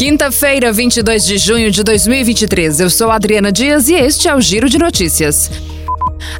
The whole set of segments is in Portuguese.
Quinta-feira, 22 de junho de 2023. Eu sou Adriana Dias e este é o Giro de Notícias.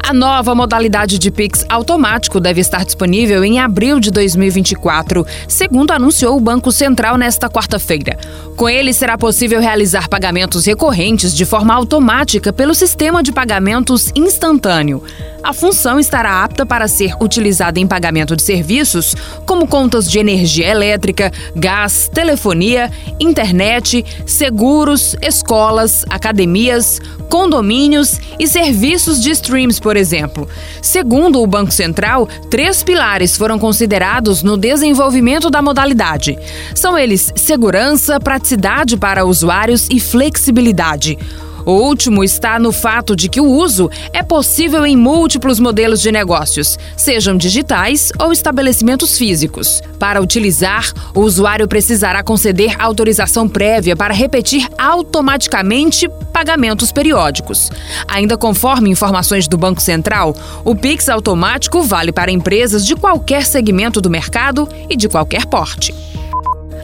A nova modalidade de Pix automático deve estar disponível em abril de 2024, segundo anunciou o Banco Central nesta quarta-feira. Com ele, será possível realizar pagamentos recorrentes de forma automática pelo sistema de pagamentos instantâneo. A função estará apta para ser utilizada em pagamento de serviços, como contas de energia elétrica, gás, telefonia, internet, seguros, escolas, academias, condomínios e serviços de streams, por exemplo. Segundo o Banco Central, três pilares foram considerados no desenvolvimento da modalidade. São eles segurança, praticidade para usuários e flexibilidade. O último está no fato de que o uso é possível em múltiplos modelos de negócios, sejam digitais ou estabelecimentos físicos. Para utilizar, o usuário precisará conceder autorização prévia para repetir automaticamente pagamentos periódicos. Ainda conforme informações do Banco Central, o Pix automático vale para empresas de qualquer segmento do mercado e de qualquer porte.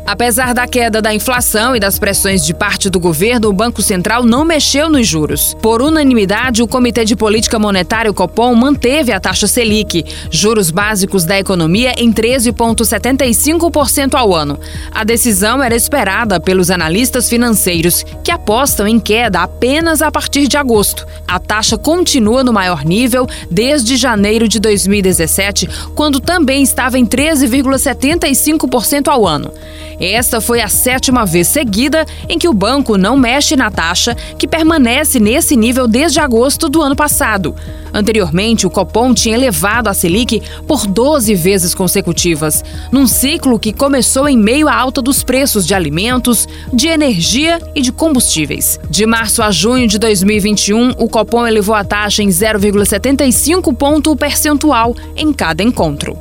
Apesar da queda da inflação e das pressões de parte do governo, o Banco Central não mexeu nos juros. Por unanimidade, o Comitê de Política Monetária, o Copom, manteve a taxa Selic, juros básicos da economia, em 13,75% ao ano. A decisão era esperada pelos analistas financeiros, que apostam em queda apenas a partir de agosto. A taxa continua no maior nível desde janeiro de 2017, quando também estava em 13,75% ao ano. Esta foi a sétima vez seguida em que o banco não mexe na taxa, que permanece nesse nível desde agosto do ano passado. Anteriormente, o Copom tinha elevado a Selic por 12 vezes consecutivas, num ciclo que começou em meio à alta dos preços de alimentos, de energia e de combustíveis. De março a junho de 2021, o Copom elevou a taxa em 0,75 ponto percentual em cada encontro.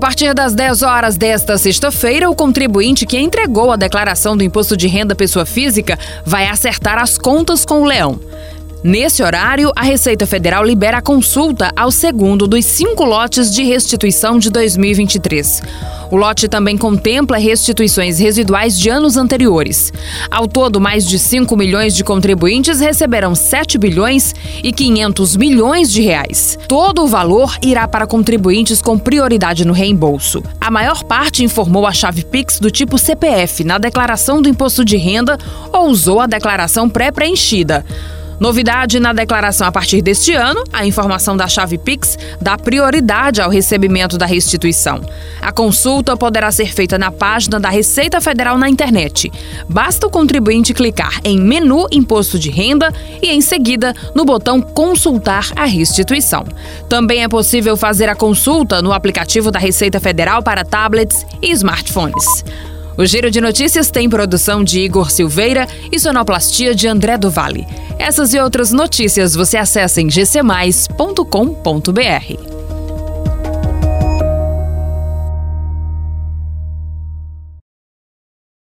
A partir das 10 horas desta sexta-feira, o contribuinte que entregou a declaração do imposto de renda pessoa física vai acertar as contas com o leão. Nesse horário, a Receita Federal libera a consulta ao segundo dos cinco lotes de restituição de 2023. O lote também contempla restituições residuais de anos anteriores. Ao todo, mais de 5 milhões de contribuintes receberão 7 bilhões e 500 milhões de reais. Todo o valor irá para contribuintes com prioridade no reembolso. A maior parte informou a chave Pix do tipo CPF na declaração do imposto de renda ou usou a declaração pré-preenchida. Novidade na declaração a partir deste ano, a informação da chave Pix dá prioridade ao recebimento da restituição. A consulta poderá ser feita na página da Receita Federal na internet. Basta o contribuinte clicar em Menu Imposto de Renda e, em seguida, no botão Consultar a restituição. Também é possível fazer a consulta no aplicativo da Receita Federal para tablets e smartphones. O Giro de Notícias tem produção de Igor Silveira e sonoplastia de André do Vale. Essas e outras notícias você acessa em gcmais.com.br.